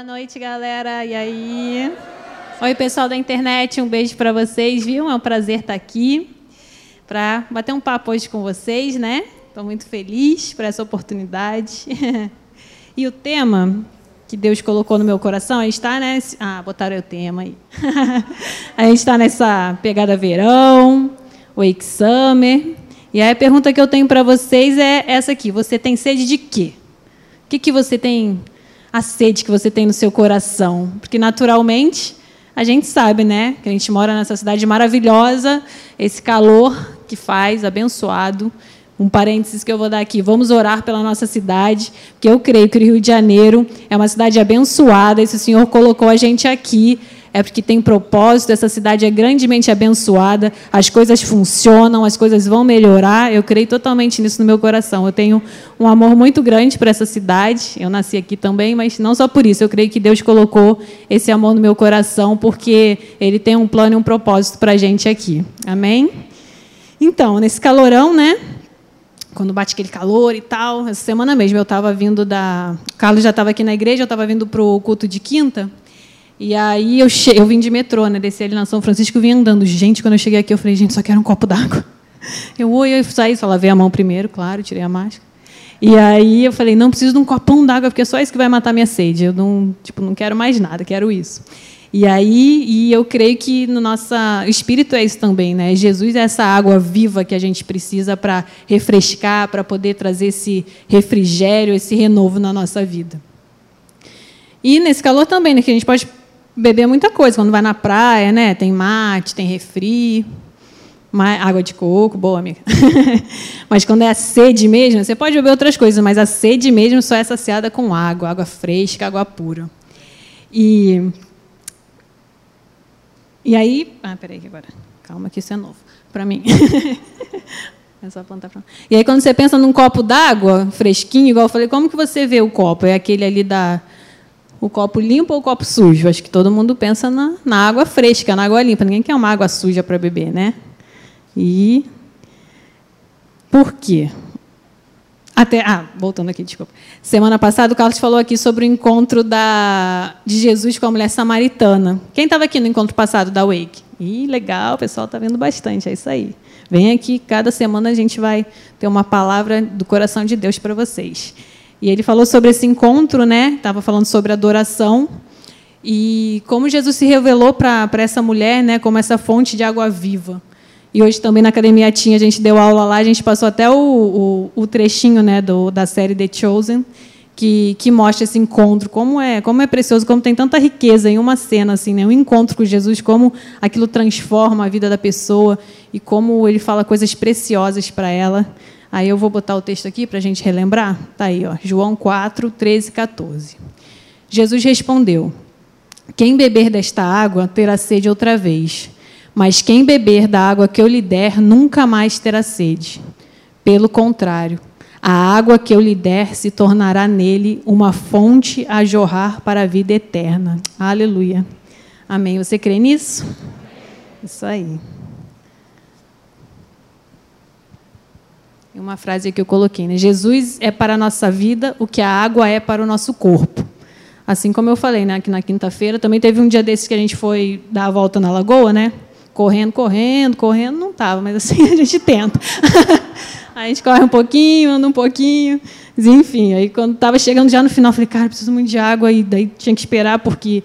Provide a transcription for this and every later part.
Boa noite, galera. E aí? Oi, pessoal da internet, um beijo para vocês, viu? É um prazer estar aqui para bater um papo hoje com vocês, né? Estou muito feliz por essa oportunidade. e o tema que Deus colocou no meu coração, a gente está nesse. Ah, botaram o tema aí. a gente está nessa pegada verão, Wake Summer. E aí a pergunta que eu tenho para vocês é essa aqui: você tem sede de quê? O que, que você tem a sede que você tem no seu coração. Porque, naturalmente, a gente sabe, né? Que a gente mora nessa cidade maravilhosa, esse calor que faz, abençoado. Um parênteses que eu vou dar aqui. Vamos orar pela nossa cidade, porque eu creio que o Rio de Janeiro é uma cidade abençoada. E se o Senhor colocou a gente aqui, é porque tem propósito, essa cidade é grandemente abençoada, as coisas funcionam, as coisas vão melhorar. Eu creio totalmente nisso no meu coração. Eu tenho um amor muito grande para essa cidade. Eu nasci aqui também, mas não só por isso. Eu creio que Deus colocou esse amor no meu coração, porque Ele tem um plano e um propósito para a gente aqui. Amém? Então, nesse calorão, né? Quando bate aquele calor e tal, essa semana mesmo eu estava vindo da. O Carlos já estava aqui na igreja, eu estava vindo para o culto de quinta. E aí eu, che... eu vim de metrô, né? Desci ali na São Francisco e vim andando. Gente, quando eu cheguei aqui, eu falei, gente, só quero um copo d'água. Eu, oi, eu saí, só lavei a mão primeiro, claro, tirei a máscara. E aí eu falei, não preciso de um copão d'água, porque é só isso que vai matar minha sede. Eu não, tipo, não quero mais nada, quero isso. E aí, e eu creio que no nosso espírito é isso também, né? Jesus é essa água viva que a gente precisa para refrescar, para poder trazer esse refrigério, esse renovo na nossa vida. E nesse calor também, né, que a gente pode beber muita coisa. Quando vai na praia, né? Tem mate, tem refri, água de coco, boa, amiga. mas quando é a sede mesmo, você pode beber outras coisas, mas a sede mesmo só é saciada com água, água fresca, água pura. E e aí, ah, peraí agora, calma que isso é novo para mim. é só apontar para. E aí quando você pensa num copo d'água fresquinho, igual eu falei, como que você vê o copo? É aquele ali da o copo limpo ou o copo sujo? Acho que todo mundo pensa na, na água fresca, na água limpa. Ninguém quer uma água suja para beber, né? E por quê? Até, ah, voltando aqui, desculpa. Semana passada o Carlos falou aqui sobre o encontro da, de Jesus com a mulher samaritana. Quem estava aqui no encontro passado da Wake? Ih, legal, o pessoal está vendo bastante, é isso aí. Vem aqui, cada semana a gente vai ter uma palavra do coração de Deus para vocês. E ele falou sobre esse encontro, né? Estava falando sobre adoração e como Jesus se revelou para essa mulher, né? Como essa fonte de água viva. E hoje também na academia tinha, a gente deu aula lá, a gente passou até o, o, o trechinho, né? Do, da série The Chosen, que, que mostra esse encontro, como é, como é precioso, como tem tanta riqueza em uma cena, assim, né? Um encontro com Jesus, como aquilo transforma a vida da pessoa e como ele fala coisas preciosas para ela. Aí eu vou botar o texto aqui para a gente relembrar. Está aí, ó, João 4, 13 14. Jesus respondeu: Quem beber desta água terá sede outra vez, mas quem beber da água que eu lhe der nunca mais terá sede. Pelo contrário, a água que eu lhe der se tornará nele uma fonte a jorrar para a vida eterna. Aleluia. Amém. Você crê nisso? Isso aí. Uma frase que eu coloquei, né? Jesus é para a nossa vida o que a água é para o nosso corpo. Assim como eu falei, né, aqui na quinta-feira, também teve um dia desses que a gente foi dar a volta na lagoa, né? Correndo, correndo, correndo, não estava, mas assim a gente tenta. a gente corre um pouquinho, anda um pouquinho, enfim. Aí quando estava chegando já no final, falei, cara, preciso muito de água, e daí tinha que esperar porque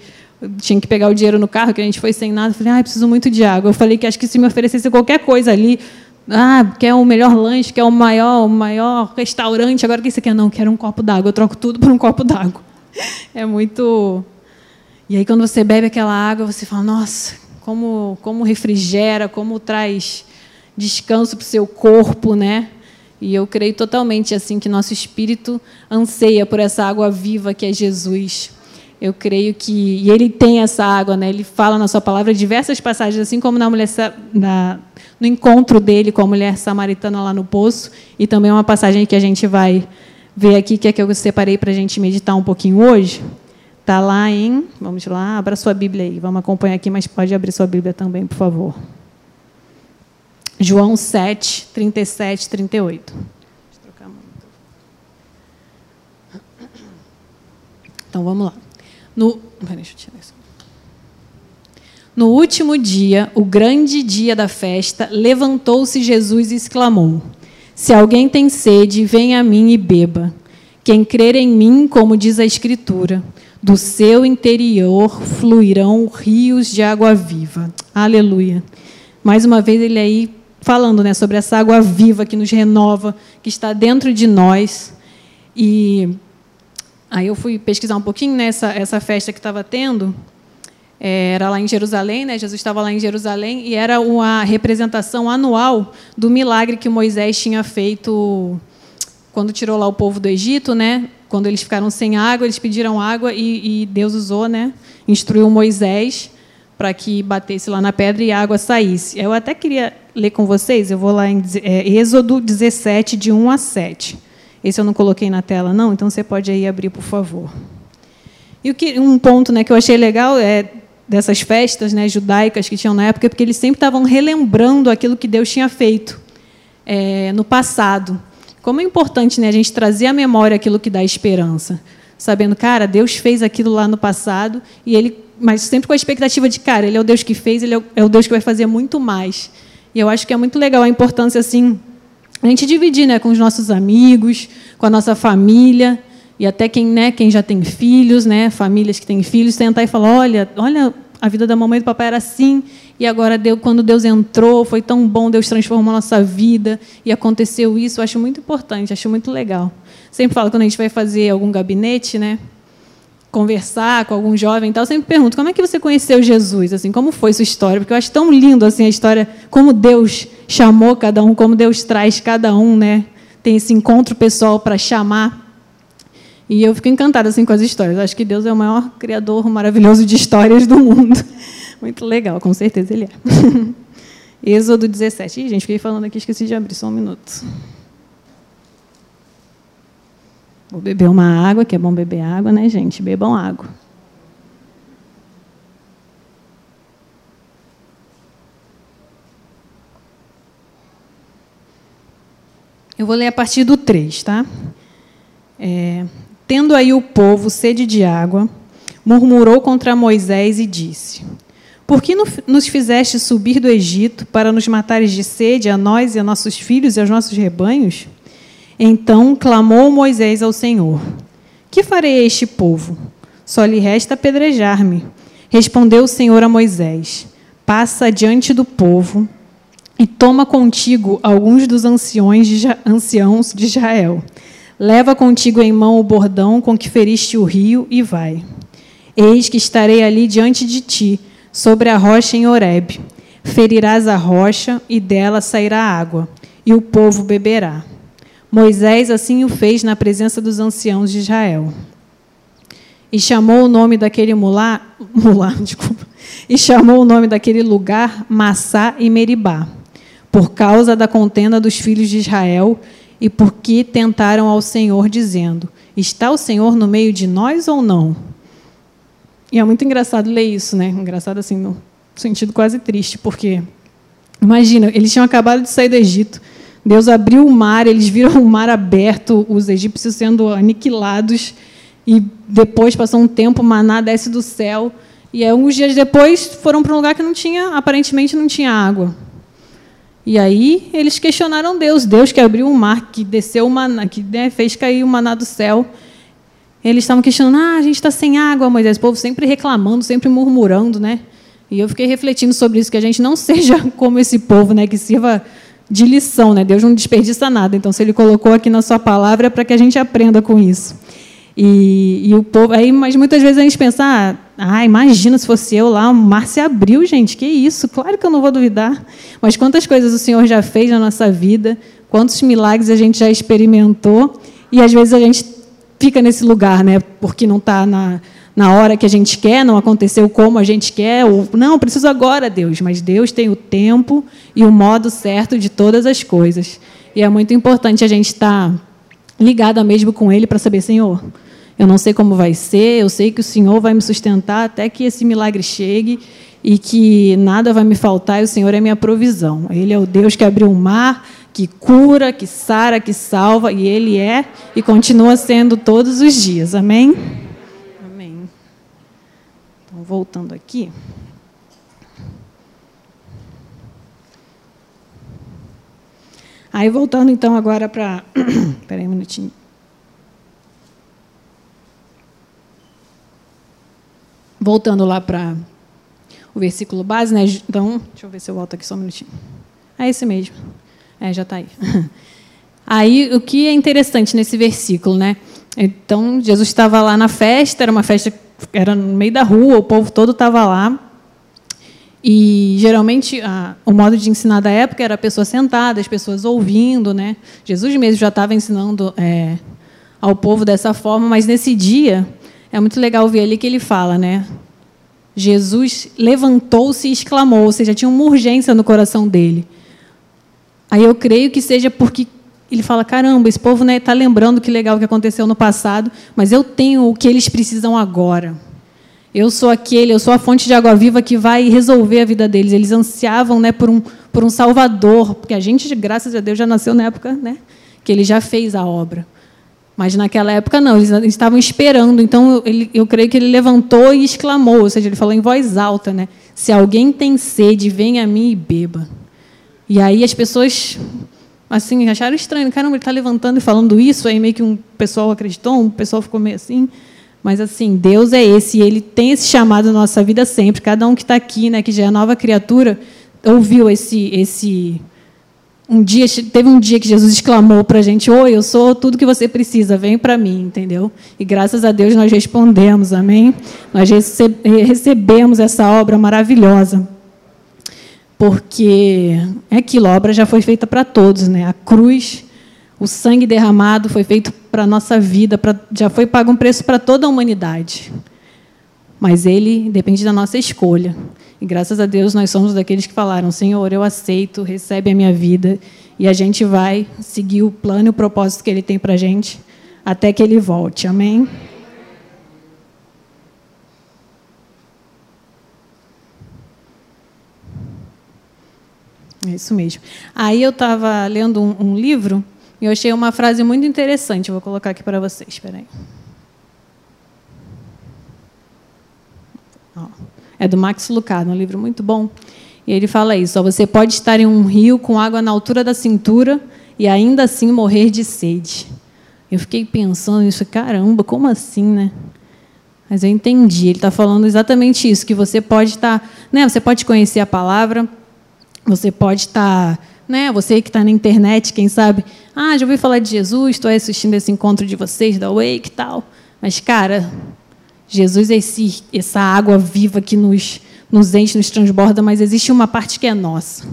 tinha que pegar o dinheiro no carro, que a gente foi sem nada. Falei, ah, preciso muito de água. Eu falei que acho que se me oferecesse qualquer coisa ali, ah, quer o melhor lanche, quer o maior, o maior restaurante. Agora o que você quer? Não, quero um copo d'água. Eu troco tudo por um copo d'água. É muito. E aí, quando você bebe aquela água, você fala: Nossa, como, como refrigera, como traz descanso para o seu corpo, né? E eu creio totalmente assim que nosso espírito anseia por essa água viva que é Jesus. Eu creio que e ele tem essa água, né? Ele fala na sua palavra diversas passagens, assim como na mulher na, no encontro dele com a mulher samaritana lá no poço, e também uma passagem que a gente vai ver aqui, que é que eu separei para a gente meditar um pouquinho hoje. Está lá em. Vamos lá, abra sua Bíblia aí. Vamos acompanhar aqui, mas pode abrir sua Bíblia também, por favor. João 7, 37, 38. Então vamos lá. No, no último dia, o grande dia da festa, levantou-se Jesus e exclamou: Se alguém tem sede, venha a mim e beba. Quem crer em mim, como diz a Escritura, do seu interior fluirão rios de água viva. Aleluia. Mais uma vez ele aí falando, né, sobre essa água viva que nos renova, que está dentro de nós. E Aí eu fui pesquisar um pouquinho nessa né, essa festa que estava tendo. É, era lá em Jerusalém, né? Jesus estava lá em Jerusalém e era uma representação anual do milagre que Moisés tinha feito quando tirou lá o povo do Egito, né? Quando eles ficaram sem água, eles pediram água e, e Deus usou, né? Instruiu Moisés para que batesse lá na pedra e a água saísse. Eu até queria ler com vocês, eu vou lá em é, Êxodo 17, de 1 a 7. Esse eu não coloquei na tela, não, então você pode aí abrir, por favor. E que, um ponto né, que eu achei legal é dessas festas né, judaicas que tinham na época, porque eles sempre estavam relembrando aquilo que Deus tinha feito é, no passado. Como é importante né, a gente trazer à memória aquilo que dá esperança. Sabendo, cara, Deus fez aquilo lá no passado, e ele, mas sempre com a expectativa de, cara, Ele é o Deus que fez, Ele é o, é Deus que vai fazer muito mais. E eu acho que é muito legal a importância assim a gente dividir né, com os nossos amigos, com a nossa família, e até quem, né, quem já tem filhos, né, famílias que têm filhos, tentar e falar, olha, olha, a vida da mamãe e do papai era assim, e agora Deus, quando Deus entrou, foi tão bom, Deus transformou a nossa vida, e aconteceu isso, eu acho muito importante, acho muito legal. Sempre falo, quando a gente vai fazer algum gabinete, né, conversar com algum jovem e tal, eu sempre pergunto, como é que você conheceu Jesus? Assim, como foi sua história? Porque eu acho tão lindo assim a história, como Deus chamou cada um, como Deus traz cada um, né? Tem esse encontro pessoal para chamar. E eu fico encantada assim com as histórias. Acho que Deus é o maior criador maravilhoso de histórias do mundo. Muito legal, com certeza ele é. Êxodo 17. Ih, gente, fiquei falando aqui, esqueci de abrir só um minuto. Vou beber uma água, que é bom beber água, né, gente? Bebam água. Eu vou ler a partir do 3, tá? É, Tendo aí o povo sede de água, murmurou contra Moisés e disse: Por que nos fizeste subir do Egito para nos matares de sede a nós e a nossos filhos e aos nossos rebanhos? Então clamou Moisés ao Senhor: Que farei a este povo? Só lhe resta apedrejar-me. Respondeu o Senhor a Moisés: Passa diante do povo e toma contigo alguns dos anciões de, anciãos de Israel. Leva contigo em mão o bordão com que feriste o rio e vai. Eis que estarei ali diante de ti, sobre a rocha em Horebe. Ferirás a rocha e dela sairá água, e o povo beberá. Moisés assim o fez na presença dos anciãos de Israel. E chamou o nome daquele mulá, mulá, desculpa, e chamou o nome daquele lugar Massá e Meribá, por causa da contenda dos filhos de Israel e porque tentaram ao Senhor dizendo: Está o Senhor no meio de nós ou não? E é muito engraçado ler isso, né? Engraçado assim no sentido quase triste, porque imagina, eles tinham acabado de sair do Egito, Deus abriu o mar, eles viram o mar aberto, os egípcios sendo aniquilados, e depois passou um tempo, maná desce do céu, e alguns dias depois foram para um lugar que não tinha, aparentemente não tinha água. E aí eles questionaram Deus, Deus que abriu o mar, que desceu maná, que né, fez cair o maná do céu. Eles estavam questionando, ah, a gente está sem água, Moisés. O povo sempre reclamando, sempre murmurando, né? E eu fiquei refletindo sobre isso, que a gente não seja como esse povo, né, que sirva de lição, né? Deus não desperdiça nada. Então, se Ele colocou aqui na Sua palavra, é para que a gente aprenda com isso. E, e, o povo, aí, mas muitas vezes a gente pensa, ah, ah, imagina se fosse eu lá, o mar se abriu, gente, que isso? Claro que eu não vou duvidar. Mas quantas coisas o Senhor já fez na nossa vida, quantos milagres a gente já experimentou, e às vezes a gente fica nesse lugar, né? Porque não está na na hora que a gente quer, não aconteceu como a gente quer, ou não, preciso agora, Deus. Mas Deus tem o tempo e o modo certo de todas as coisas. E é muito importante a gente estar ligada mesmo com Ele para saber, Senhor, eu não sei como vai ser, eu sei que o Senhor vai me sustentar até que esse milagre chegue e que nada vai me faltar, e o Senhor é minha provisão. Ele é o Deus que abriu o mar, que cura, que sara, que salva, e Ele é e continua sendo todos os dias. Amém? Então, voltando aqui. Aí, voltando então agora para. Espera aí um minutinho. Voltando lá para o versículo base, né? Então, deixa eu ver se eu volto aqui só um minutinho. É esse mesmo. É, já está aí. Aí, o que é interessante nesse versículo, né? Então, Jesus estava lá na festa, era uma festa, era no meio da rua, o povo todo estava lá. E geralmente a, o modo de ensinar da época era a pessoa sentada, as pessoas ouvindo, né? Jesus mesmo já estava ensinando é, ao povo dessa forma, mas nesse dia é muito legal ver ali que ele fala, né? Jesus levantou-se e exclamou, ou seja, tinha uma urgência no coração dele. Aí eu creio que seja porque ele fala: caramba, esse povo está né, tá lembrando que legal que aconteceu no passado, mas eu tenho o que eles precisam agora. Eu sou aquele, eu sou a fonte de água viva que vai resolver a vida deles. Eles ansiavam né, por, um, por um Salvador, porque a gente, graças a Deus, já nasceu na época né, que ele já fez a obra. Mas naquela época não, eles estavam esperando. Então eu, eu creio que ele levantou e exclamou, ou seja, ele falou em voz alta, né? Se alguém tem sede, venha a mim e beba. E aí as pessoas assim acharam estranho, caramba, ele está levantando e falando isso, aí meio que um pessoal acreditou, um pessoal ficou meio assim. Mas assim, Deus é esse, e Ele tem esse chamado na nossa vida sempre. Cada um que está aqui, né, que já é nova criatura, ouviu esse, esse um dia teve um dia que Jesus exclamou para a gente: Oi, eu sou tudo que você precisa, vem para mim, entendeu? E graças a Deus nós respondemos, amém? Nós recebemos essa obra maravilhosa. Porque é aquilo, a obra já foi feita para todos, né? A cruz o sangue derramado foi feito para a nossa vida, pra, já foi pago um preço para toda a humanidade. Mas ele depende da nossa escolha. E graças a Deus nós somos daqueles que falaram: Senhor, eu aceito, recebe a minha vida. E a gente vai seguir o plano e o propósito que ele tem para a gente até que ele volte. Amém? É isso mesmo. Aí eu estava lendo um, um livro eu achei uma frase muito interessante, vou colocar aqui para vocês. Espera aí. É do Max Lucado, um livro muito bom. E ele fala isso: ó, você pode estar em um rio com água na altura da cintura e ainda assim morrer de sede. Eu fiquei pensando nisso, caramba, como assim, né? Mas eu entendi. Ele está falando exatamente isso: que você pode estar, né? Você pode conhecer a palavra, você pode estar né? Você que está na internet, quem sabe, ah, já ouvi falar de Jesus, estou assistindo esse encontro de vocês da Wake e tal. Mas, cara, Jesus é esse, essa água viva que nos, nos enche, nos transborda, mas existe uma parte que é nossa,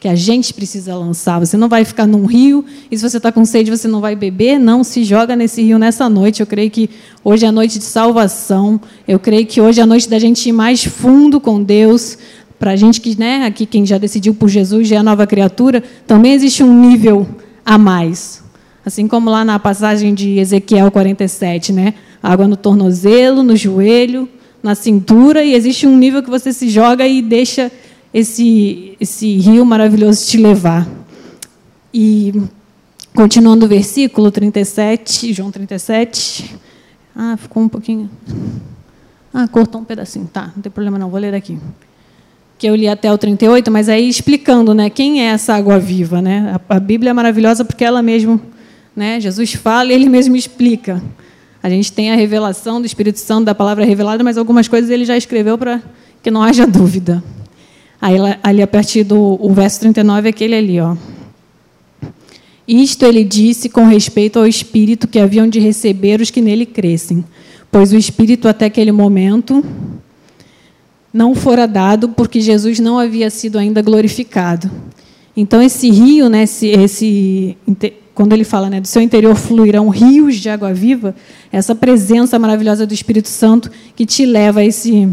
que a gente precisa lançar. Você não vai ficar num rio e se você está com sede você não vai beber, não se joga nesse rio nessa noite. Eu creio que hoje é a noite de salvação. Eu creio que hoje é a noite da gente ir mais fundo com Deus, para a gente que, né, aqui quem já decidiu por Jesus, já é nova criatura, também existe um nível a mais. Assim como lá na passagem de Ezequiel 47, né? Água no tornozelo, no joelho, na cintura, e existe um nível que você se joga e deixa esse, esse rio maravilhoso te levar. E continuando o versículo 37, João 37. Ah, ficou um pouquinho. Ah, cortou um pedacinho. Tá, não tem problema não, vou ler aqui que eu li até o 38, mas aí explicando, né, quem é essa água viva, né? A, a Bíblia é maravilhosa porque ela mesmo, né, Jesus fala e ele mesmo explica. A gente tem a revelação do Espírito Santo da palavra revelada, mas algumas coisas ele já escreveu para que não haja dúvida. Aí ali a partir do o verso 39 é aquele ali, ó. Isto ele disse com respeito ao espírito que haviam de receber os que nele crescem, pois o espírito até aquele momento não fora dado porque Jesus não havia sido ainda glorificado. Então esse rio, né, esse, esse quando ele fala, né, do seu interior fluirão rios de água viva, essa presença maravilhosa do Espírito Santo que te leva a esse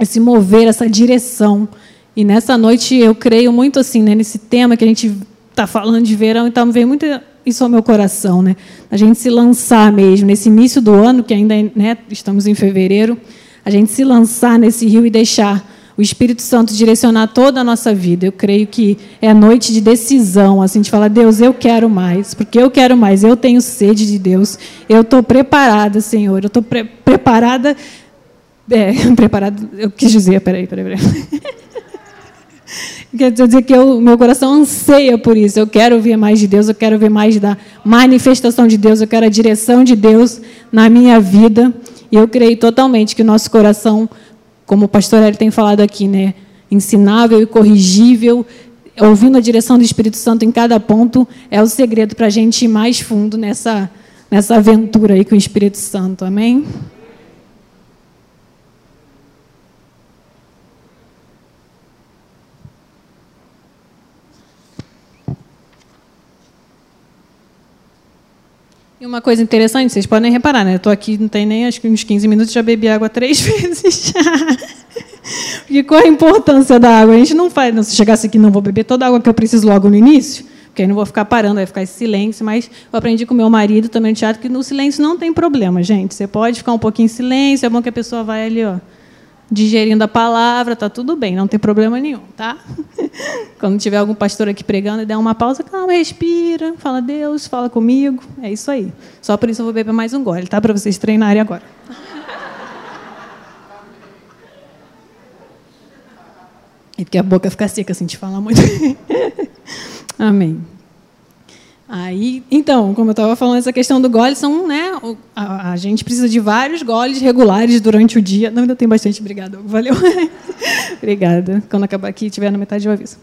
esse mover, essa direção. E nessa noite eu creio muito assim, né, nesse tema que a gente está falando de verão, então vem muito isso ao meu coração, né? A gente se lançar mesmo nesse início do ano, que ainda né, estamos em fevereiro, a gente se lançar nesse rio e deixar o Espírito Santo direcionar toda a nossa vida. Eu creio que é noite de decisão, assim, de falar, Deus, eu quero mais, porque eu quero mais, eu tenho sede de Deus, eu estou preparada, Senhor, eu estou pre preparada É, preparado, eu quis dizer, peraí, peraí, peraí. Quer dizer que o meu coração anseia por isso. Eu quero ver mais de Deus, eu quero ver mais da manifestação de Deus, eu quero a direção de Deus na minha vida. E eu creio totalmente que o nosso coração, como o pastor Eli tem falado aqui, né, ensinável e corrigível, ouvindo a direção do Espírito Santo em cada ponto, é o segredo para a gente ir mais fundo nessa, nessa aventura aí com o Espírito Santo. Amém? E uma coisa interessante, vocês podem reparar, né? Eu estou aqui, não tem nem acho que uns 15 minutos, já bebi água três vezes. e qual a importância da água? A gente não faz, não, se chegasse aqui, não vou beber toda a água que eu preciso logo no início, porque aí não vou ficar parando, vai ficar esse silêncio, mas eu aprendi com meu marido também no teatro que no silêncio não tem problema, gente. Você pode ficar um pouquinho em silêncio, é bom que a pessoa vai ali, ó, digerindo a palavra, tá tudo bem, não tem problema nenhum, tá? Quando tiver algum pastor aqui pregando e der uma pausa, calma, respira, fala Deus, fala comigo, é isso aí. Só por isso eu vou beber mais um gole, tá? Para vocês treinarem agora. E porque a boca fica seca assim, te falar muito. Amém. Aí, então, como eu estava falando, essa questão do gole são, né? A, a, gente precisa de vários goles regulares durante o dia. Não, ainda tem bastante, obrigada. Valeu. Obrigada. Quando acabar aqui, tiver na metade, eu aviso.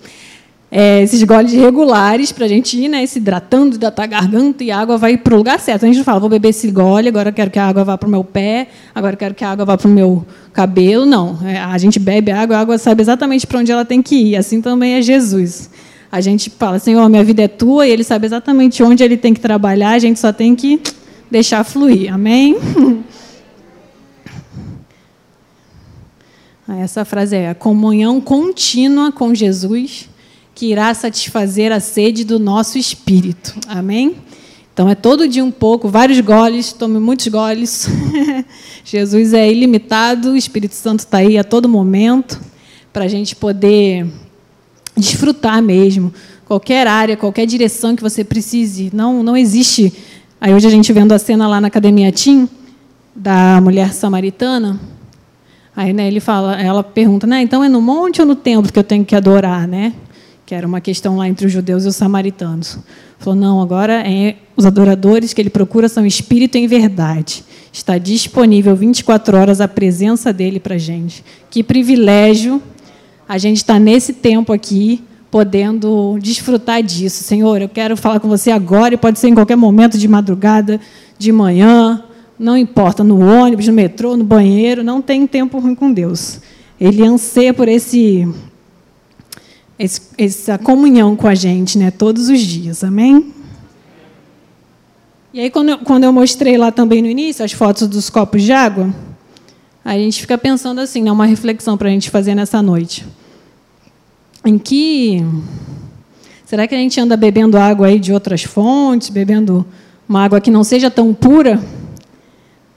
É, esses goles regulares para a gente ir né, se hidratando, hidratar a garganta e a água vai para o lugar certo. A gente não fala, vou beber esse gole, agora quero que a água vá para o meu pé, agora quero que a água vá para o meu cabelo. Não. É, a gente bebe a água, a água sabe exatamente para onde ela tem que ir. Assim também é Jesus. A gente fala, Senhor, minha vida é tua, e Ele sabe exatamente onde Ele tem que trabalhar, a gente só tem que deixar fluir. Amém? Essa frase é a comunhão contínua com Jesus que irá satisfazer a sede do nosso espírito. Amém? Então é todo dia um pouco, vários goles, tome muitos goles. Jesus é ilimitado, o Espírito Santo está aí a todo momento para a gente poder desfrutar mesmo. Qualquer área, qualquer direção que você precise. Não, não existe. Aí hoje a gente vendo a cena lá na academia Tim da mulher samaritana. Aí né, ele fala, ela pergunta, né, então é no monte ou no templo que eu tenho que adorar, né? Que era uma questão lá entre os judeus e os samaritanos. Falou, não, agora é os adoradores que ele procura são espírito em verdade. Está disponível 24 horas a presença dele para gente. Que privilégio a gente está nesse tempo aqui, podendo desfrutar disso. Senhor, eu quero falar com você agora, e pode ser em qualquer momento de madrugada, de manhã, não importa, no ônibus, no metrô, no banheiro, não tem tempo ruim com Deus. Ele anseia por esse, esse essa comunhão com a gente, né, todos os dias. Amém? E aí, quando eu, quando eu mostrei lá também no início as fotos dos copos de água, a gente fica pensando assim, né, uma reflexão para a gente fazer nessa noite em que será que a gente anda bebendo água aí de outras fontes, bebendo uma água que não seja tão pura?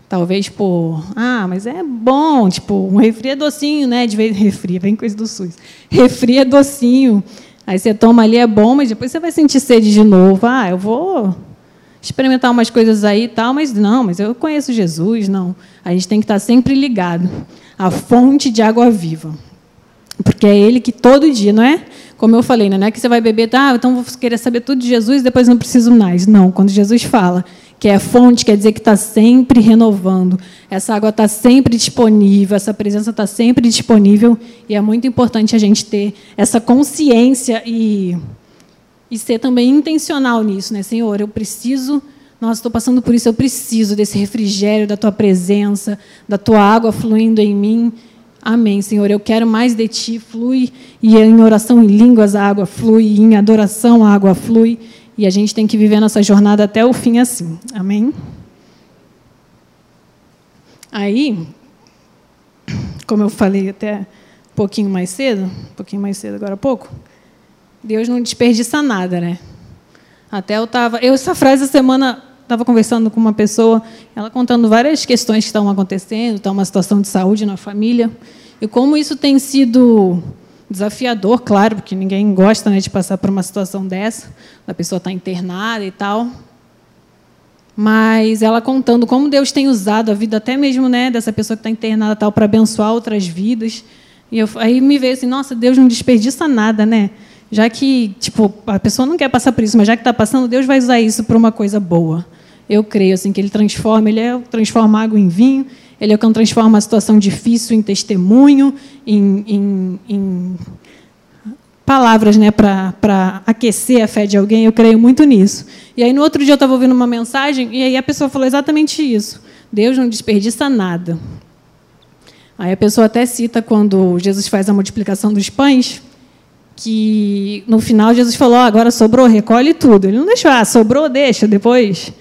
Talvez por, ah, mas é bom, tipo, um refri é docinho, né? De vez refri, vem coisa do SUS. Refri é docinho. Aí você toma ali é bom, mas depois você vai sentir sede de novo. Ah, eu vou experimentar umas coisas aí e tal, mas não, mas eu conheço Jesus, não. A gente tem que estar sempre ligado à fonte de água viva. Porque é ele que todo dia, não é? Como eu falei, né? não é que você vai beber, tá, então vou querer saber tudo de Jesus e depois não preciso mais. Não, quando Jesus fala que é fonte, quer dizer que está sempre renovando. Essa água está sempre disponível, essa presença está sempre disponível. E é muito importante a gente ter essa consciência e, e ser também intencional nisso, né? Senhor, eu preciso. Nossa, estou passando por isso, eu preciso desse refrigério da tua presença, da tua água fluindo em mim. Amém, Senhor. Eu quero mais de ti. Flui. E em oração em línguas a água flui. E em adoração a água flui. E a gente tem que viver nossa jornada até o fim assim. Amém? Aí, como eu falei até um pouquinho mais cedo, um pouquinho mais cedo agora há pouco, Deus não desperdiça nada, né? Até eu estava. Eu, essa frase essa semana estava conversando com uma pessoa, ela contando várias questões que estão acontecendo, está uma situação de saúde na família, e como isso tem sido desafiador, claro, porque ninguém gosta né, de passar por uma situação dessa, a pessoa está internada e tal. Mas ela contando como Deus tem usado a vida até mesmo né, dessa pessoa que está internada tal para abençoar outras vidas. E eu, aí me veio assim, nossa, Deus não desperdiça nada, né? Já que tipo a pessoa não quer passar por isso, mas já que está passando, Deus vai usar isso para uma coisa boa. Eu creio assim que Ele transforma, Ele é transforma água em vinho, Ele é o que transforma uma situação difícil em testemunho, em, em, em palavras né, para aquecer a fé de alguém, eu creio muito nisso. E aí, no outro dia, eu estava ouvindo uma mensagem e aí a pessoa falou exatamente isso. Deus não desperdiça nada. Aí a pessoa até cita quando Jesus faz a multiplicação dos pães, que no final Jesus falou: agora sobrou, recolhe tudo. Ele não deixou, ah, sobrou, deixa depois.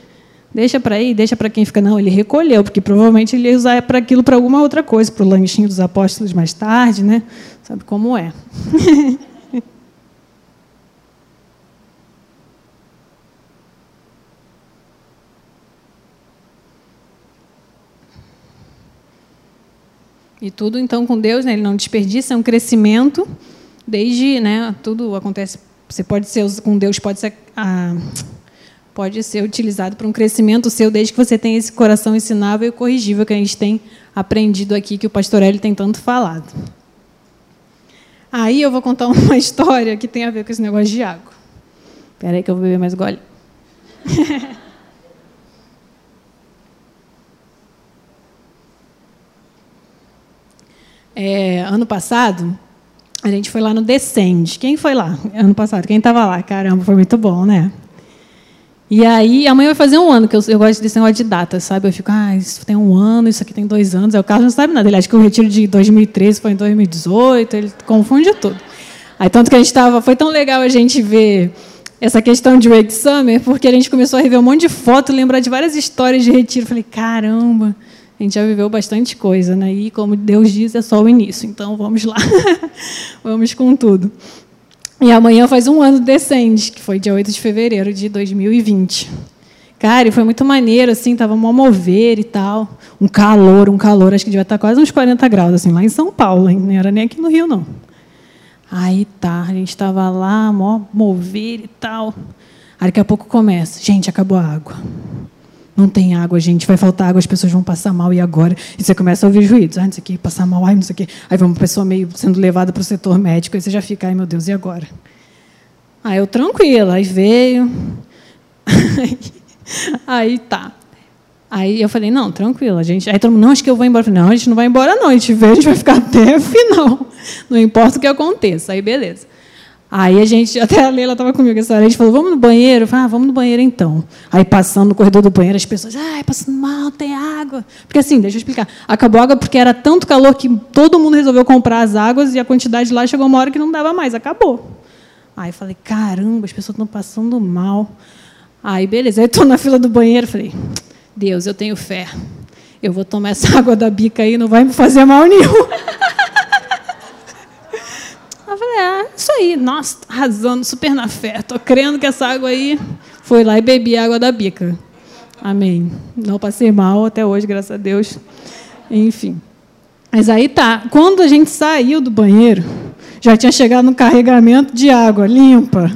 Deixa para aí, deixa para quem fica. Não, ele recolheu, porque provavelmente ele ia usar para aquilo para alguma outra coisa, para o lanchinho dos apóstolos mais tarde, né? Sabe como é. E tudo, então, com Deus, né, ele não desperdiça, é um crescimento, desde, né, tudo acontece, você pode ser, com Deus pode ser, ah, pode ser utilizado para um crescimento seu, desde que você tenha esse coração ensinável e corrigível que a gente tem aprendido aqui, que o pastor tem tanto falado. Aí eu vou contar uma história que tem a ver com esse negócio de água. Espera aí que eu vou beber mais gole. É, ano passado, a gente foi lá no Descende. Quem foi lá? Ano passado. Quem estava lá? Caramba, foi muito bom, né? E aí, amanhã vai fazer um ano, que eu, eu gosto desse negócio de data, sabe? Eu fico, ah, isso tem um ano, isso aqui tem dois anos. Aí o Carlos não sabe nada. Ele acha que o retiro de 2013 foi em 2018, ele confunde tudo. Aí, tanto que a gente estava. Foi tão legal a gente ver essa questão de Wake Summer, porque a gente começou a rever um monte de fotos, lembrar de várias histórias de retiro. Eu falei, caramba, a gente já viveu bastante coisa, né? E como Deus diz, é só o início. Então vamos lá. vamos com tudo. E amanhã faz um ano do Descende, que foi dia 8 de fevereiro de 2020. Cara, e foi muito maneiro, assim, tava mó mover e tal. Um calor, um calor, acho que devia estar quase uns 40 graus, assim, lá em São Paulo, hein? não era nem aqui no Rio, não. Aí tá, a gente estava lá, mó mover e tal. Aí daqui a pouco começa, gente, acabou a água. Não tem água, gente, vai faltar água, as pessoas vão passar mal, e agora? E você começa a ouvir juízos, ah, não sei o que, passar mal, ai, não sei o que. Aí vai uma pessoa meio sendo levada para o setor médico, e você já fica, ai meu Deus, e agora? Aí eu tranquila, aí veio. aí tá. Aí eu falei, não, tranquilo, gente. Aí todo mundo, não, acho que eu vou embora. Falei, não, a gente não vai embora, não, a gente vê, a gente vai ficar até o final. Não importa o que aconteça. Aí beleza. Aí a gente, até a Leila estava comigo essa hora, a gente falou, vamos no banheiro? Falei, ah, vamos no banheiro então. Aí passando no corredor do banheiro, as pessoas, ai, passando mal, tem água. Porque assim, deixa eu explicar. Acabou a água porque era tanto calor que todo mundo resolveu comprar as águas e a quantidade lá chegou uma hora que não dava mais, acabou. Aí falei, caramba, as pessoas estão passando mal. Aí, beleza. Aí estou na fila do banheiro, falei, Deus, eu tenho fé. Eu vou tomar essa água da bica aí, não vai me fazer mal nenhum. Ah, isso aí, nossa, arrasando super na fé. Tô crendo que essa água aí. Foi lá e bebi a água da bica. Amém. Não passei mal até hoje, graças a Deus. Enfim. Mas aí tá. Quando a gente saiu do banheiro, já tinha chegado no carregamento de água limpa.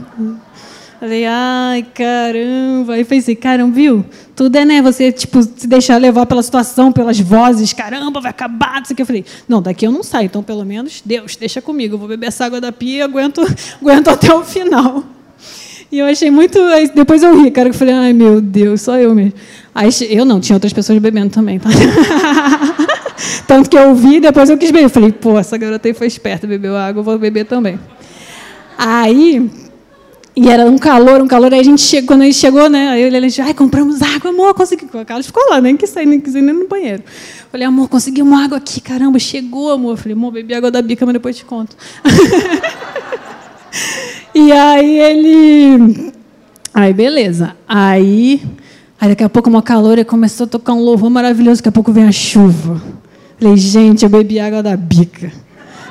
Falei, ai, caramba. Aí pensei, caramba, viu? Tudo é, né? Você, tipo, se deixar levar pela situação, pelas vozes. Caramba, vai acabar. Isso aqui. Eu falei, não, daqui eu não saio. Então, pelo menos, Deus, deixa comigo. Eu vou beber essa água da pia e aguento, aguento até o final. E eu achei muito. Depois eu ri, cara, que eu falei, ai, meu Deus, só eu mesmo. Aí, eu não, tinha outras pessoas bebendo também, tá? Tanto que eu vi, depois eu quis beber. Eu falei, pô, essa garota aí foi esperta, bebeu água, eu vou beber também. Aí, e era um calor, um calor. Aí a gente chegou, quando a gente chegou, né? Aí ele disse, ai, compramos água, amor, consegui. O Carlos ficou lá, nem quis sair, nem quis ir nem no banheiro. Falei, amor, conseguimos água aqui, caramba, chegou, amor. Falei, amor, bebi água da bica, mas depois te conto. e aí ele. Aí, beleza. Aí, aí daqui a pouco uma calor e começou a tocar um louvor maravilhoso. Daqui a pouco vem a chuva. Falei, gente, eu bebi água da bica.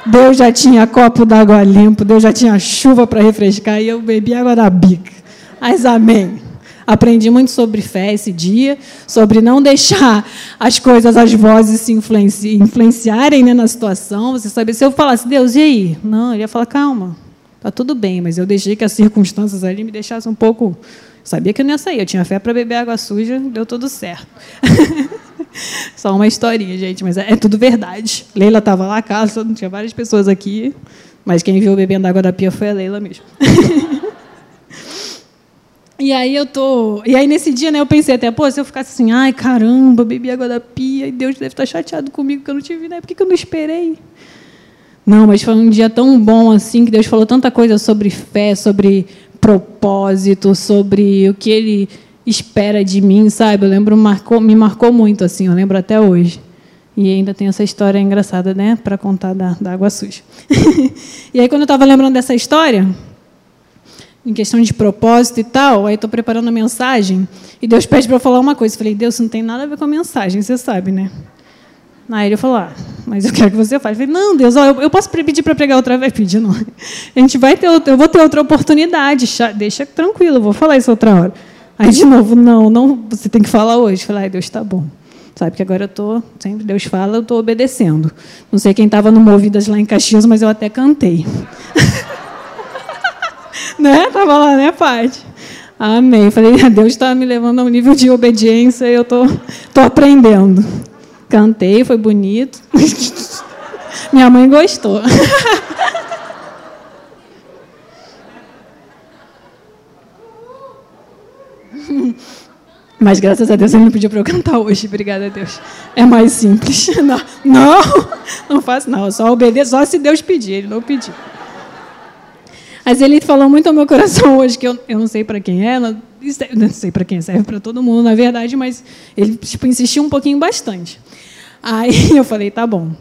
Deus já tinha copo d'água limpo, Deus já tinha chuva para refrescar e eu bebi água da bica. Mas amém. Aprendi muito sobre fé esse dia, sobre não deixar as coisas, as vozes se influenci influenciarem né, na situação. Você sabe, se eu falasse, Deus, e aí? Não, ele ia falar, calma, tá tudo bem, mas eu deixei que as circunstâncias ali me deixassem um pouco Sabia que eu não ia sair, eu tinha fé para beber água suja, deu tudo certo. Só uma historinha, gente, mas é, é tudo verdade. Leila estava lá, casa, tinha várias pessoas aqui, mas quem viu bebendo água da pia foi a Leila mesmo. E aí eu tô. E aí nesse dia, né, eu pensei até, pô, se eu ficasse assim, ai caramba, bebi água da pia, e Deus deve estar chateado comigo que eu não tive, né? Por que, que eu não esperei? Não, mas foi um dia tão bom assim que Deus falou tanta coisa sobre fé, sobre propósito, sobre o que Ele espera de mim, sabe? Eu lembro, marcou, me marcou muito assim, eu lembro até hoje. E ainda tem essa história engraçada, né, para contar da, da água suja. e aí quando eu estava lembrando dessa história, em questão de propósito e tal, aí estou preparando a mensagem e Deus pede para eu falar uma coisa. Eu falei, Deus, isso não tem nada a ver com a mensagem, você sabe, né? Aí ele falou, ah, mas eu quero que você faça. Eu falei, não, Deus, ó, eu, eu posso pedir para pregar outra vez? Pedir não. A gente vai ter, eu vou ter outra oportunidade, deixa tranquilo, eu vou falar isso outra hora. Aí de novo, não, não, você tem que falar hoje. Falei, ai, Deus, tá bom. Sabe que agora eu tô, sempre Deus fala, eu estou obedecendo. Não sei quem estava no Movidas lá em Caxias, mas eu até cantei. né? Tava lá, né, Paty? Amém. Falei, Deus está me levando a um nível de obediência e eu tô, tô aprendendo. Cantei, foi bonito. Minha mãe gostou. Mas graças a Deus ele não pediu para eu cantar hoje, obrigada a Deus. É mais simples. Não, não, não faço, não. Só obedeço, só se Deus pedir, ele não pediu. Mas ele falou muito ao meu coração hoje, que eu, eu não sei para quem é, não, não sei para quem serve para todo mundo, na verdade, mas ele tipo, insistiu um pouquinho bastante. Aí eu falei, tá bom.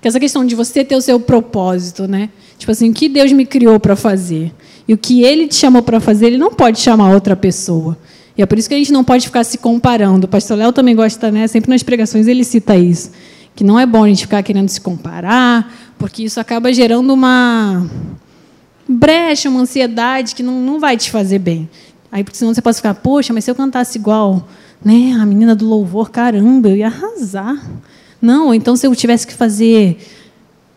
Que essa questão de você ter o seu propósito, né? Tipo assim, o que Deus me criou para fazer e o que Ele te chamou para fazer, Ele não pode chamar outra pessoa. E é por isso que a gente não pode ficar se comparando. O pastor Léo também gosta, né? Sempre nas pregações ele cita isso, que não é bom a gente ficar querendo se comparar, porque isso acaba gerando uma brecha, uma ansiedade que não, não vai te fazer bem. Aí, senão você pode ficar, poxa, mas se eu cantasse igual né, a menina do louvor, caramba, eu ia arrasar. Não, então se eu tivesse que fazer.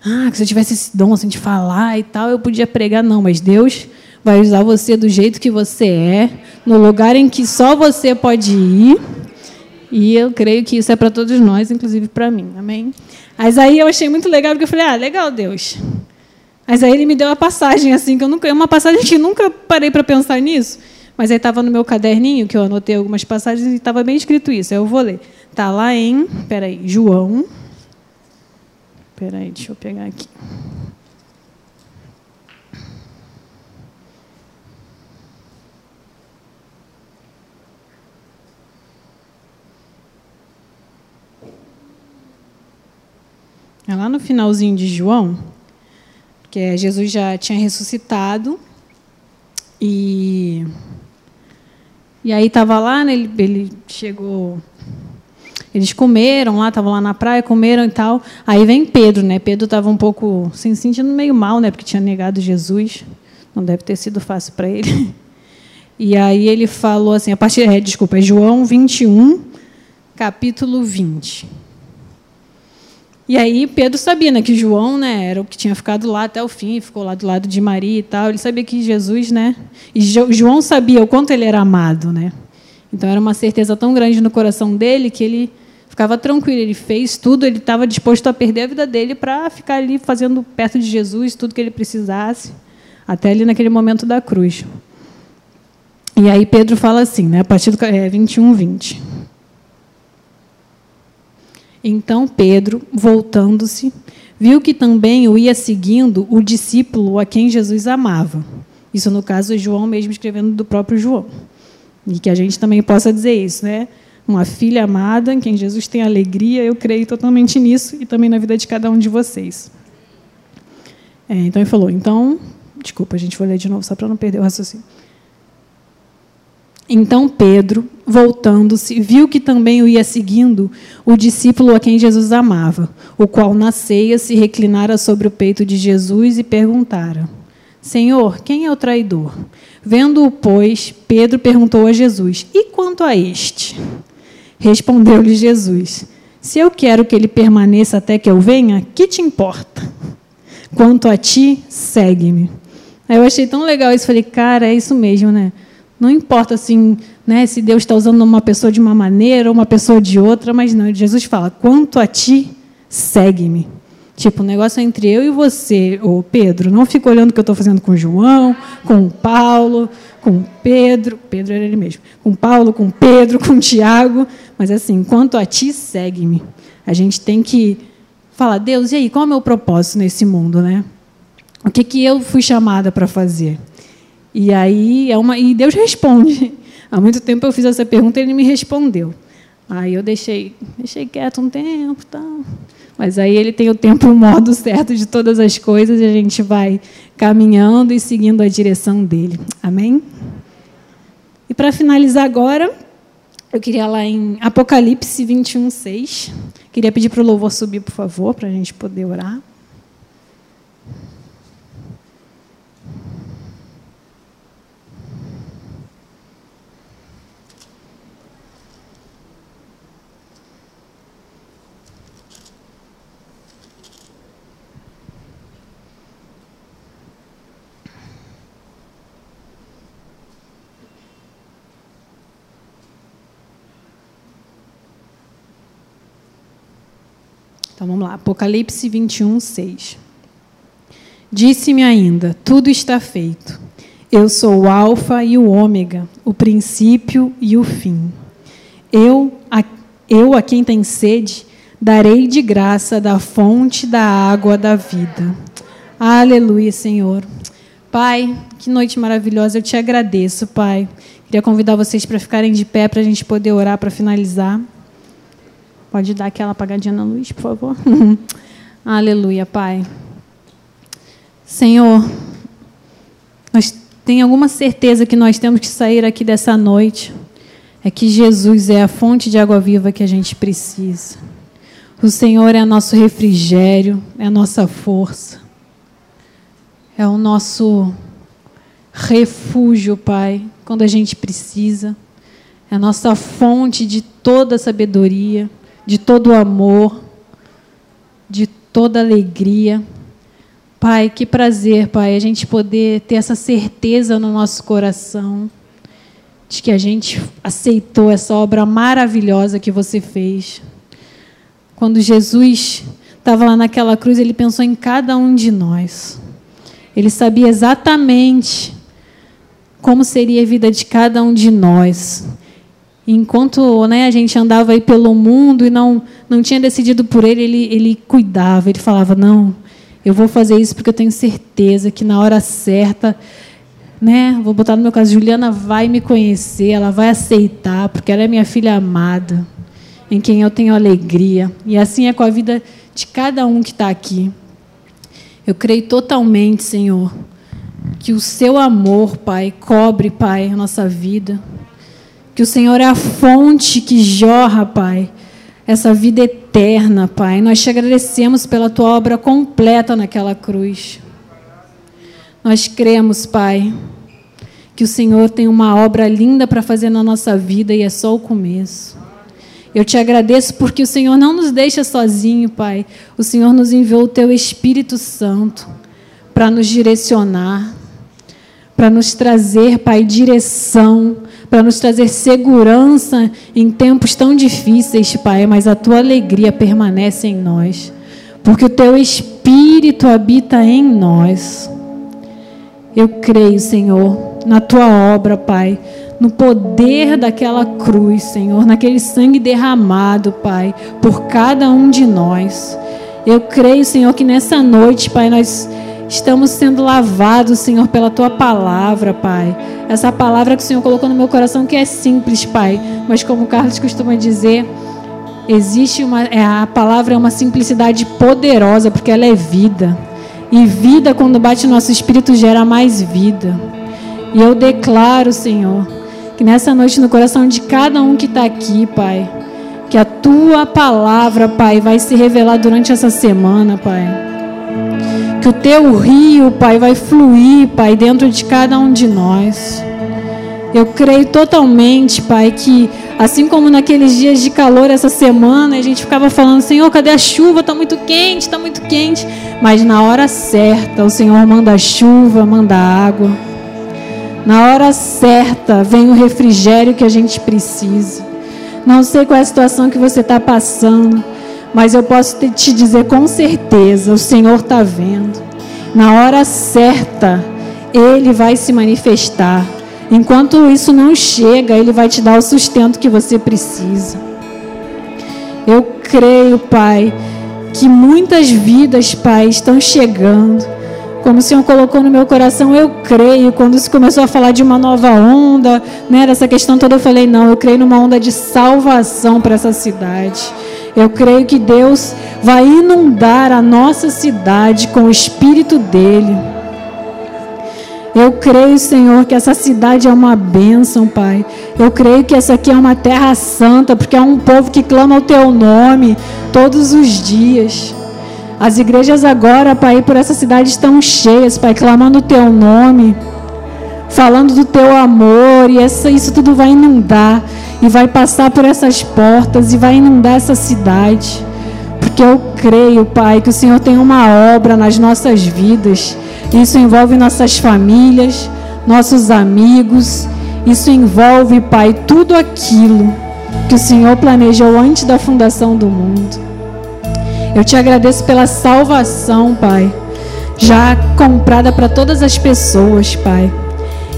Ah, se eu tivesse esse dom assim, de falar e tal, eu podia pregar. Não, mas Deus vai usar você do jeito que você é, no lugar em que só você pode ir. E eu creio que isso é para todos nós, inclusive para mim. Amém? Mas aí eu achei muito legal, porque eu falei, ah, legal, Deus. Mas aí ele me deu uma passagem assim, que eu nunca, uma passagem que nunca parei para pensar nisso. Mas aí estava no meu caderninho, que eu anotei algumas passagens, e estava bem escrito isso. Aí eu vou ler. Está lá em, peraí, João. Peraí, deixa eu pegar aqui. É lá no finalzinho de João que Jesus já tinha ressuscitado e e aí estava lá, né, ele, ele chegou, eles comeram lá, estavam lá na praia, comeram e tal. Aí vem Pedro, né? Pedro estava um pouco se sentindo meio mal, né? Porque tinha negado Jesus. Não deve ter sido fácil para ele. E aí ele falou assim, a partir, é, desculpa, é João 21, capítulo 20. E aí Pedro sabia né, que João né, era o que tinha ficado lá até o fim, ficou lá do lado de Maria e tal. Ele sabia que Jesus, né? E João sabia o quanto ele era amado, né? Então era uma certeza tão grande no coração dele que ele ficava tranquilo. Ele fez tudo, ele estava disposto a perder a vida dele para ficar ali fazendo perto de Jesus tudo que ele precisasse, até ali naquele momento da cruz. E aí Pedro fala assim, né, a partir do é, 21, 20. Então Pedro, voltando-se, viu que também o ia seguindo o discípulo a quem Jesus amava. Isso, no caso, é João mesmo escrevendo do próprio João. E que a gente também possa dizer isso, né? Uma filha amada em quem Jesus tem alegria, eu creio totalmente nisso e também na vida de cada um de vocês. É, então ele falou, então, desculpa, a gente vai ler de novo só para não perder o raciocínio. Então Pedro, voltando-se, viu que também o ia seguindo o discípulo a quem Jesus amava, o qual na ceia se reclinara sobre o peito de Jesus e perguntara: Senhor, quem é o traidor? Vendo-o, pois, Pedro perguntou a Jesus: E quanto a este? Respondeu-lhe Jesus: Se eu quero que ele permaneça até que eu venha, que te importa? Quanto a ti, segue-me. Aí eu achei tão legal isso, falei: Cara, é isso mesmo, né? Não importa assim, né, se Deus está usando uma pessoa de uma maneira ou uma pessoa de outra, mas não. Jesus fala: quanto a ti, segue-me. Tipo, o negócio é entre eu e você, ô Pedro. Não fica olhando o que eu estou fazendo com João, com Paulo, com Pedro. Pedro era ele mesmo. Com Paulo, com Pedro, com Tiago. Mas assim, quanto a ti, segue-me. A gente tem que falar, Deus, e aí, qual é o meu propósito nesse mundo, né? O que, que eu fui chamada para fazer? E aí é uma e Deus responde. Há muito tempo eu fiz essa pergunta e ele me respondeu. Aí eu deixei, deixei quieto um tempo, tal. Mas aí ele tem o tempo, o modo certo de todas as coisas e a gente vai caminhando e seguindo a direção dele. Amém? E para finalizar agora, eu queria lá em Apocalipse 21, 6. Queria pedir para o louvor subir, por favor, para a gente poder orar. Então lá, Apocalipse 21, 6. Disse-me ainda: Tudo está feito. Eu sou o Alfa e o Ômega, o princípio e o fim. Eu a, eu, a quem tem sede, darei de graça da fonte da água da vida. Aleluia, Senhor. Pai, que noite maravilhosa. Eu te agradeço, Pai. Queria convidar vocês para ficarem de pé para a gente poder orar para finalizar. Pode dar aquela apagadinha na luz, por favor? Aleluia, Pai. Senhor, nós tem alguma certeza que nós temos que sair aqui dessa noite é que Jesus é a fonte de água viva que a gente precisa. O Senhor é nosso refrigério, é a nossa força, é o nosso refúgio, Pai, quando a gente precisa, é a nossa fonte de toda sabedoria de todo amor, de toda alegria. Pai, que prazer, Pai, a gente poder ter essa certeza no nosso coração de que a gente aceitou essa obra maravilhosa que você fez. Quando Jesus estava lá naquela cruz, ele pensou em cada um de nós. Ele sabia exatamente como seria a vida de cada um de nós. Enquanto né, a gente andava aí pelo mundo e não, não tinha decidido por ele, ele, ele cuidava, ele falava: Não, eu vou fazer isso porque eu tenho certeza que na hora certa, né, vou botar no meu caso, Juliana vai me conhecer, ela vai aceitar, porque ela é minha filha amada, em quem eu tenho alegria. E assim é com a vida de cada um que está aqui. Eu creio totalmente, Senhor, que o seu amor, Pai, cobre, Pai, a nossa vida que o Senhor é a fonte que jorra, Pai, essa vida eterna, Pai. Nós te agradecemos pela tua obra completa naquela cruz. Nós cremos, Pai, que o Senhor tem uma obra linda para fazer na nossa vida e é só o começo. Eu te agradeço porque o Senhor não nos deixa sozinho, Pai. O Senhor nos enviou o teu Espírito Santo para nos direcionar, para nos trazer, Pai, direção, para nos trazer segurança em tempos tão difíceis, Pai, mas a tua alegria permanece em nós, porque o teu Espírito habita em nós. Eu creio, Senhor, na tua obra, Pai, no poder daquela cruz, Senhor, naquele sangue derramado, Pai, por cada um de nós. Eu creio, Senhor, que nessa noite, Pai, nós Estamos sendo lavados, Senhor, pela tua palavra, Pai. Essa palavra que o Senhor colocou no meu coração que é simples, Pai, mas como o Carlos costuma dizer, existe uma é, a palavra é uma simplicidade poderosa, porque ela é vida. E vida quando bate no nosso espírito gera mais vida. E eu declaro, Senhor, que nessa noite no coração de cada um que está aqui, Pai, que a tua palavra, Pai, vai se revelar durante essa semana, Pai que o teu rio, Pai, vai fluir, Pai, dentro de cada um de nós. Eu creio totalmente, Pai, que assim como naqueles dias de calor essa semana, a gente ficava falando, Senhor, cadê a chuva? Está muito quente, está muito quente. Mas na hora certa, o Senhor manda chuva, manda água. Na hora certa vem o refrigério que a gente precisa. Não sei qual é a situação que você está passando, mas eu posso te dizer com certeza: o Senhor está vendo. Na hora certa, Ele vai se manifestar. Enquanto isso não chega, Ele vai te dar o sustento que você precisa. Eu creio, Pai, que muitas vidas, Pai, estão chegando como o Senhor colocou no meu coração, eu creio. Quando se começou a falar de uma nova onda, né, dessa questão toda, eu falei: não, eu creio numa onda de salvação para essa cidade. Eu creio que Deus vai inundar a nossa cidade com o Espírito dele. Eu creio, Senhor, que essa cidade é uma bênção, Pai. Eu creio que essa aqui é uma terra santa, porque é um povo que clama o Teu nome todos os dias. As igrejas agora, Pai, por essa cidade estão cheias, Pai, clamando o Teu nome, falando do Teu amor, e essa, isso tudo vai inundar, e vai passar por essas portas, e vai inundar essa cidade. Porque eu creio, Pai, que o Senhor tem uma obra nas nossas vidas. Isso envolve nossas famílias, nossos amigos. Isso envolve, Pai, tudo aquilo que o Senhor planejou antes da fundação do mundo. Eu te agradeço pela salvação, Pai, já comprada para todas as pessoas, Pai.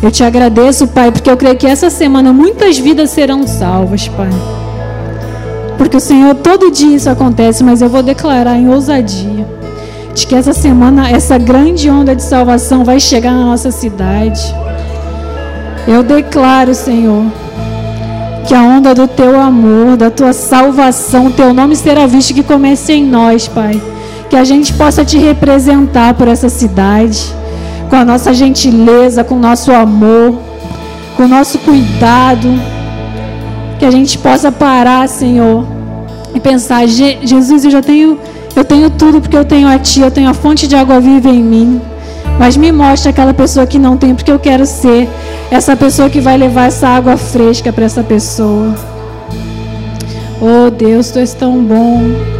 Eu te agradeço, Pai, porque eu creio que essa semana muitas vidas serão salvas, Pai. Porque o Senhor, todo dia isso acontece, mas eu vou declarar em ousadia de que essa semana, essa grande onda de salvação vai chegar na nossa cidade. Eu declaro, Senhor, que a onda do teu amor, da tua salvação, teu nome será visto que comece em nós, Pai. Que a gente possa te representar por essa cidade, com a nossa gentileza, com o nosso amor, com o nosso cuidado. Que a gente possa parar, Senhor, e pensar: Jesus, eu já tenho, eu tenho tudo porque eu tenho a Ti, eu tenho a fonte de água viva em mim. Mas me mostra aquela pessoa que não tem, porque eu quero ser essa pessoa que vai levar essa água fresca para essa pessoa. Oh Deus, tu és tão bom.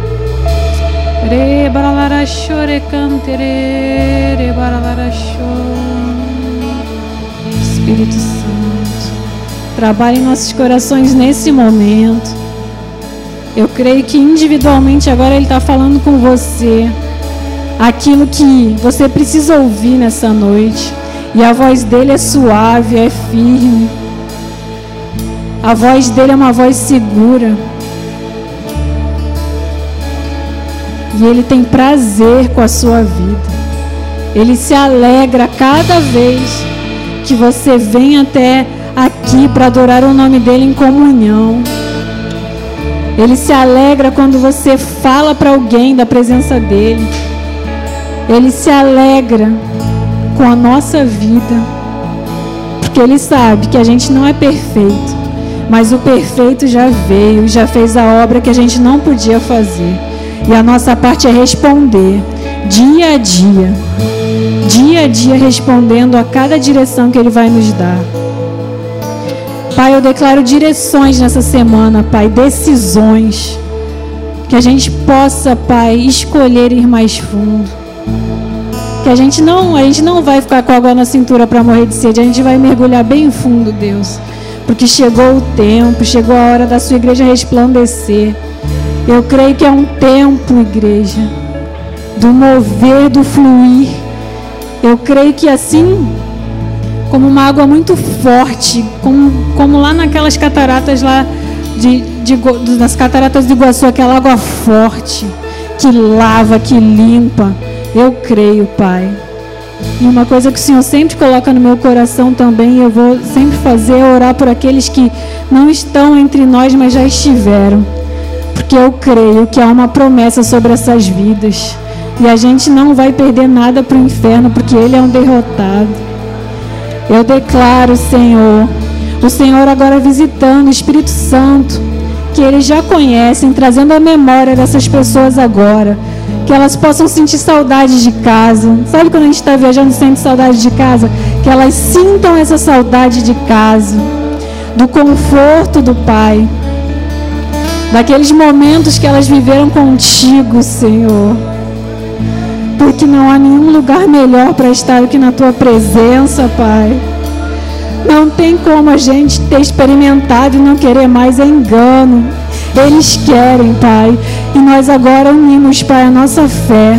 Espírito Santo, trabalhe em nossos corações nesse momento. Eu creio que individualmente agora Ele está falando com você aquilo que você precisa ouvir nessa noite. E a voz dele é suave, é firme. A voz dele é uma voz segura. E ele tem prazer com a sua vida. Ele se alegra cada vez que você vem até aqui para adorar o nome dele em comunhão. Ele se alegra quando você fala para alguém da presença dele. Ele se alegra com a nossa vida, porque Ele sabe que a gente não é perfeito, mas o perfeito já veio, já fez a obra que a gente não podia fazer. E a nossa parte é responder, dia a dia, dia a dia respondendo a cada direção que Ele vai nos dar. Pai, eu declaro direções nessa semana, Pai, decisões. Que a gente possa, Pai, escolher ir mais fundo que a gente não, a gente não vai ficar com água na cintura para morrer de sede, a gente vai mergulhar bem fundo, Deus. Porque chegou o tempo, chegou a hora da sua igreja resplandecer. Eu creio que é um tempo, igreja, do mover, do fluir. Eu creio que assim, como uma água muito forte, como, como lá naquelas cataratas lá de, de, nas cataratas de Iguaçu, aquela água forte que lava, que limpa eu creio, Pai. E uma coisa que o Senhor sempre coloca no meu coração também, eu vou sempre fazer, é orar por aqueles que não estão entre nós, mas já estiveram. Porque eu creio que há uma promessa sobre essas vidas. E a gente não vai perder nada para o inferno, porque ele é um derrotado. Eu declaro, Senhor, o Senhor agora visitando o Espírito Santo, que eles já conhecem, trazendo a memória dessas pessoas agora que elas possam sentir saudade de casa. Sabe quando a gente está viajando e sente saudade de casa? Que elas sintam essa saudade de casa, do conforto do Pai, daqueles momentos que elas viveram contigo, Senhor. Porque não há nenhum lugar melhor para estar do que na tua presença, Pai. Não tem como a gente ter experimentado e não querer mais é engano. Eles querem, Pai. E nós agora unimos, Pai, a nossa fé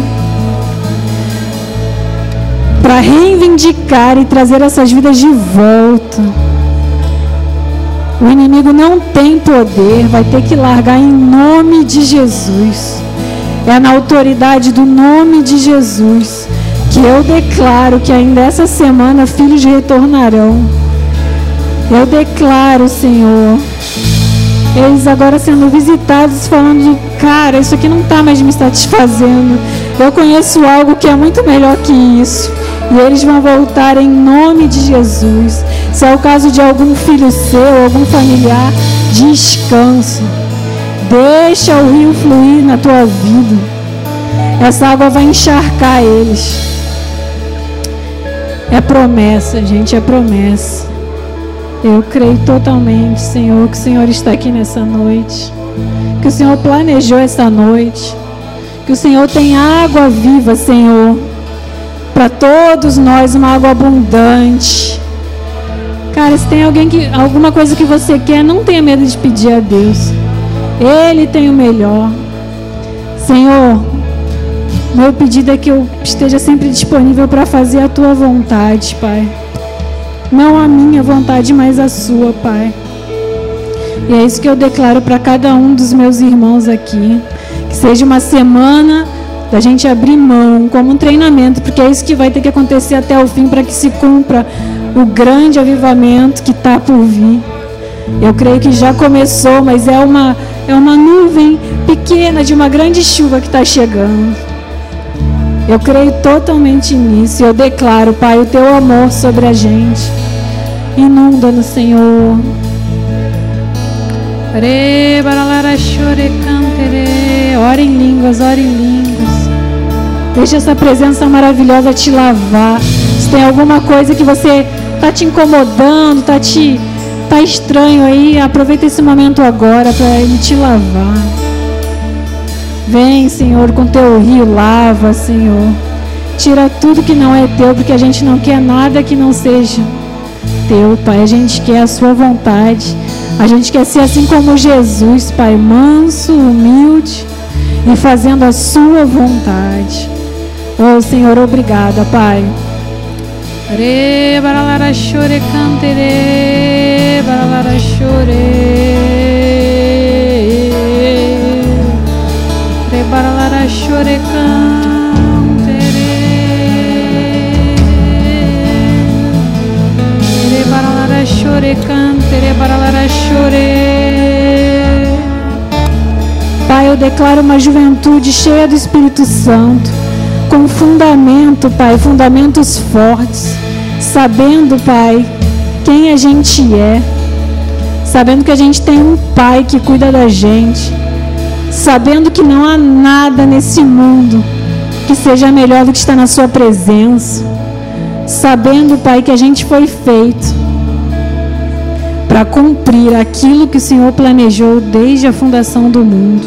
para reivindicar e trazer essas vidas de volta. O inimigo não tem poder, vai ter que largar em nome de Jesus. É na autoridade do nome de Jesus que eu declaro que ainda essa semana filhos retornarão. Eu declaro, Senhor, eles agora sendo visitados, falando: Cara, isso aqui não está mais me satisfazendo. Eu conheço algo que é muito melhor que isso. E eles vão voltar em nome de Jesus. Se é o caso de algum filho seu, algum familiar, descanse. Deixa o rio fluir na tua vida. Essa água vai encharcar eles. É promessa, gente, é promessa. Eu creio totalmente, Senhor, que o Senhor está aqui nessa noite. Que o Senhor planejou essa noite. Que o Senhor tem água viva, Senhor. Para todos nós, uma água abundante. Cara, se tem alguém que, alguma coisa que você quer, não tenha medo de pedir a Deus. Ele tem o melhor. Senhor, meu pedido é que eu esteja sempre disponível para fazer a tua vontade, Pai. Não a minha vontade, mas a sua, Pai. E é isso que eu declaro para cada um dos meus irmãos aqui. Que seja uma semana da gente abrir mão como um treinamento, porque é isso que vai ter que acontecer até o fim para que se cumpra o grande avivamento que está por vir. Eu creio que já começou, mas é uma, é uma nuvem pequena de uma grande chuva que está chegando. Eu creio totalmente nisso. Eu declaro, Pai, o teu amor sobre a gente. Inunda no Senhor. Ora em línguas, ora em línguas. Deixa essa presença maravilhosa te lavar. Se tem alguma coisa que você tá te incomodando, tá te tá estranho aí, aproveita esse momento agora para ele te lavar. Vem, Senhor, com teu rio, lava, Senhor. Tira tudo que não é teu, porque a gente não quer nada que não seja teu, Pai. A gente quer a sua vontade. A gente quer ser assim como Jesus, Pai, manso, humilde e fazendo a sua vontade. Oh, Senhor, obrigada, Pai. Re baralara chore cantere, baralara chore. baralara chore cantere re. Baralara chore cantere baralara chore Pai, eu declaro uma juventude cheia do Espírito Santo, com fundamento, Pai, fundamentos fortes, sabendo, Pai, quem a gente é, sabendo que a gente tem um Pai que cuida da gente, sabendo que não há nada nesse mundo que seja melhor do que estar na Sua presença, sabendo, Pai, que a gente foi feito para cumprir aquilo que o Senhor planejou desde a fundação do mundo.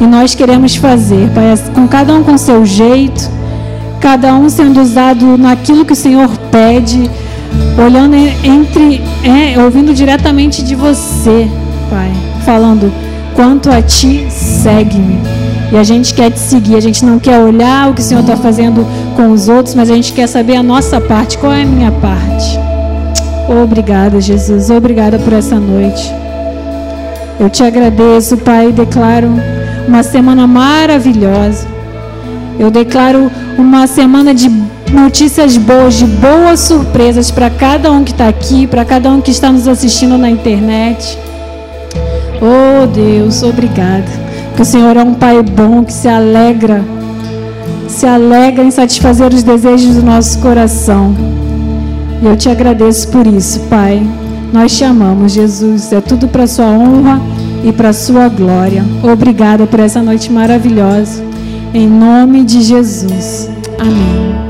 E nós queremos fazer, Pai, com cada um com seu jeito, cada um sendo usado naquilo que o Senhor pede, olhando entre, é, ouvindo diretamente de você, Pai, falando Quanto a ti, segue-me. E a gente quer te seguir, a gente não quer olhar o que o Senhor está fazendo com os outros, mas a gente quer saber a nossa parte. Qual é a minha parte? Obrigada, Jesus. Obrigada por essa noite. Eu te agradeço, Pai, e declaro uma semana maravilhosa. Eu declaro uma semana de notícias boas, de boas surpresas para cada um que está aqui, para cada um que está nos assistindo na internet. Oh Deus, obrigado. Que o Senhor é um Pai bom que se alegra, se alegra em satisfazer os desejos do nosso coração. E eu te agradeço por isso, Pai. Nós te amamos, Jesus. É tudo para Sua honra e para Sua glória. Obrigada por essa noite maravilhosa. Em nome de Jesus. Amém.